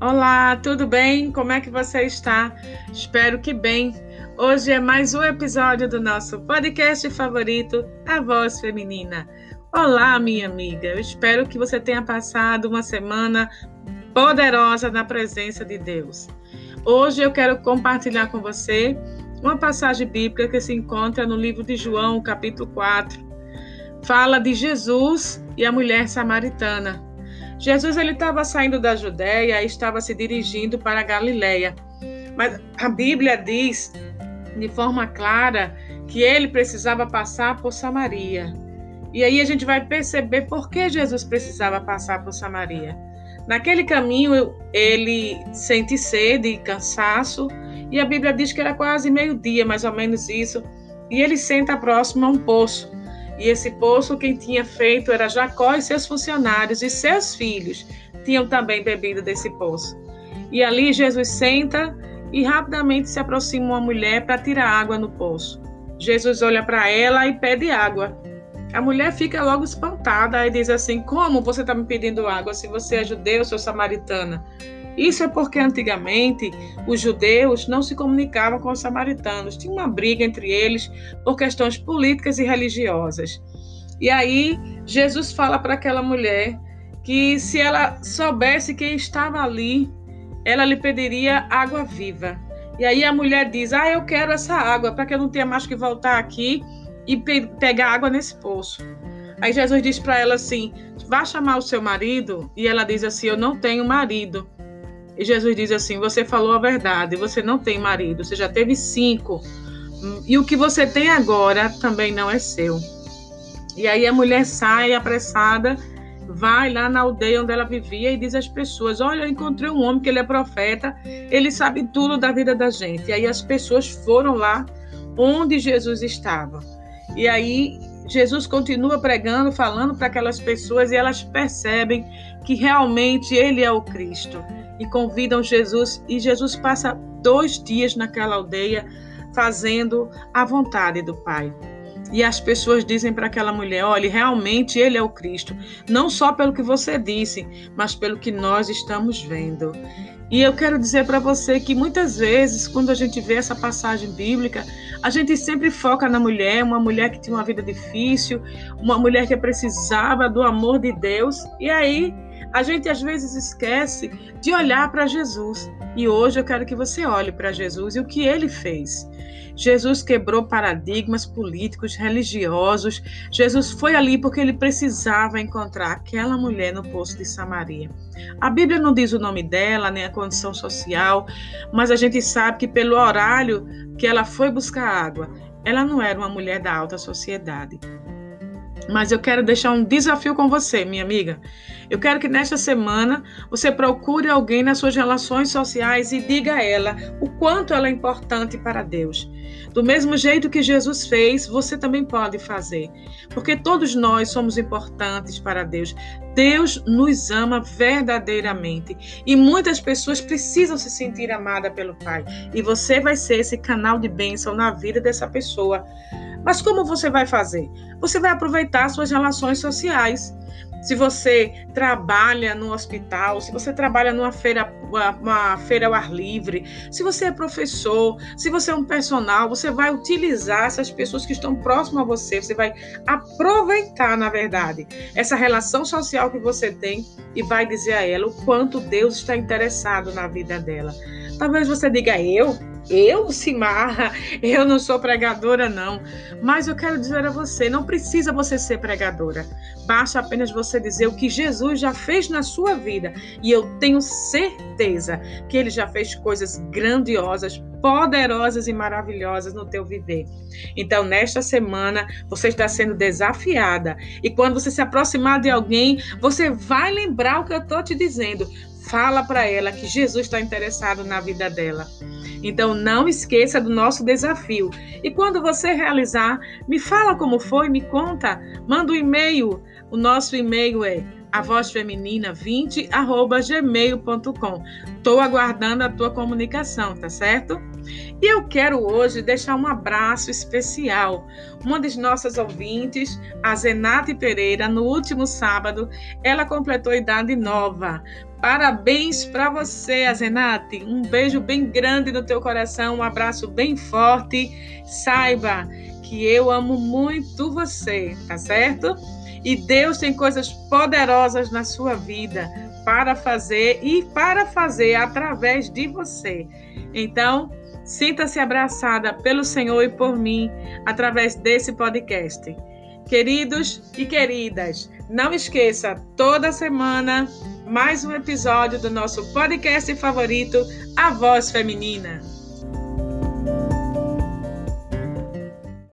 Olá, tudo bem? Como é que você está? Espero que bem. Hoje é mais um episódio do nosso podcast favorito, A Voz Feminina. Olá, minha amiga. Eu espero que você tenha passado uma semana poderosa na presença de Deus. Hoje eu quero compartilhar com você uma passagem bíblica que se encontra no livro de João, capítulo 4. Fala de Jesus e a mulher samaritana. Jesus ele estava saindo da Judéia e estava se dirigindo para a Galiléia. Mas a Bíblia diz de forma clara que ele precisava passar por Samaria. E aí a gente vai perceber por que Jesus precisava passar por Samaria. Naquele caminho ele sente sede e cansaço, e a Bíblia diz que era quase meio-dia, mais ou menos isso, e ele senta próximo a um poço. E esse poço quem tinha feito era Jacó e seus funcionários e seus filhos tinham também bebido desse poço. E ali Jesus senta e rapidamente se aproxima uma mulher para tirar água no poço. Jesus olha para ela e pede água. A mulher fica logo espantada e diz assim: Como você está me pedindo água se você é judeu, sou samaritana? Isso é porque antigamente os judeus não se comunicavam com os samaritanos, tinha uma briga entre eles por questões políticas e religiosas. E aí Jesus fala para aquela mulher que se ela soubesse quem estava ali, ela lhe pediria água viva. E aí a mulher diz: Ah, eu quero essa água para que eu não tenha mais que voltar aqui e pe pegar água nesse poço. Aí Jesus diz para ela assim: Vá chamar o seu marido. E ela diz assim: Eu não tenho marido. E Jesus diz assim: Você falou a verdade, você não tem marido, você já teve cinco. E o que você tem agora também não é seu. E aí a mulher sai apressada, vai lá na aldeia onde ela vivia e diz às pessoas: Olha, eu encontrei um homem que ele é profeta, ele sabe tudo da vida da gente. E aí as pessoas foram lá onde Jesus estava. E aí Jesus continua pregando, falando para aquelas pessoas e elas percebem que realmente ele é o Cristo e convidam Jesus. E Jesus passa dois dias naquela aldeia fazendo a vontade do Pai. E as pessoas dizem para aquela mulher: olha, realmente ele é o Cristo, não só pelo que você disse, mas pelo que nós estamos vendo. E eu quero dizer para você que muitas vezes, quando a gente vê essa passagem bíblica, a gente sempre foca na mulher, uma mulher que tinha uma vida difícil, uma mulher que precisava do amor de Deus, e aí a gente às vezes esquece de olhar para Jesus. E hoje eu quero que você olhe para Jesus e o que ele fez. Jesus quebrou paradigmas políticos, religiosos. Jesus foi ali porque ele precisava encontrar aquela mulher no poço de Samaria. A Bíblia não diz o nome dela, nem a condição social, mas a gente sabe que pelo horário que ela foi buscar água, ela não era uma mulher da alta sociedade. Mas eu quero deixar um desafio com você, minha amiga. Eu quero que nesta semana você procure alguém nas suas relações sociais e diga a ela o quanto ela é importante para Deus. Do mesmo jeito que Jesus fez, você também pode fazer, porque todos nós somos importantes para Deus. Deus nos ama verdadeiramente e muitas pessoas precisam se sentir amadas pelo Pai, e você vai ser esse canal de bênção na vida dessa pessoa. Mas como você vai fazer? Você vai aproveitar suas relações sociais. Se você trabalha no hospital, se você trabalha numa feira, uma, uma, feira ao ar livre, se você é professor, se você é um personal, você vai utilizar essas pessoas que estão próximas a você, você vai aproveitar, na verdade, essa relação social que você tem e vai dizer a ela o quanto Deus está interessado na vida dela. Talvez você diga, eu? Eu, Simar, eu não sou pregadora, não. Mas eu quero dizer a você: não precisa você ser pregadora. Basta apenas você dizer o que Jesus já fez na sua vida. E eu tenho certeza que ele já fez coisas grandiosas, poderosas e maravilhosas no teu viver. Então, nesta semana, você está sendo desafiada. E quando você se aproximar de alguém, você vai lembrar o que eu estou te dizendo. Fala para ela que Jesus está interessado na vida dela. Então não esqueça do nosso desafio. E quando você realizar, me fala como foi, me conta, manda um e-mail O nosso e-mail é avozfeminina20@gmail.com. Estou aguardando a tua comunicação, tá certo? E eu quero hoje deixar um abraço especial. Uma das nossas ouvintes, a Zenate Pereira, no último sábado, ela completou idade nova. Parabéns para você, Azenate. Um beijo bem grande no teu coração, um abraço bem forte. Saiba que eu amo muito você, tá certo? E Deus tem coisas poderosas na sua vida para fazer e para fazer através de você. Então, sinta-se abraçada pelo Senhor e por mim através desse podcast. Queridos e queridas, não esqueça, toda semana, mais um episódio do nosso podcast favorito, A Voz Feminina.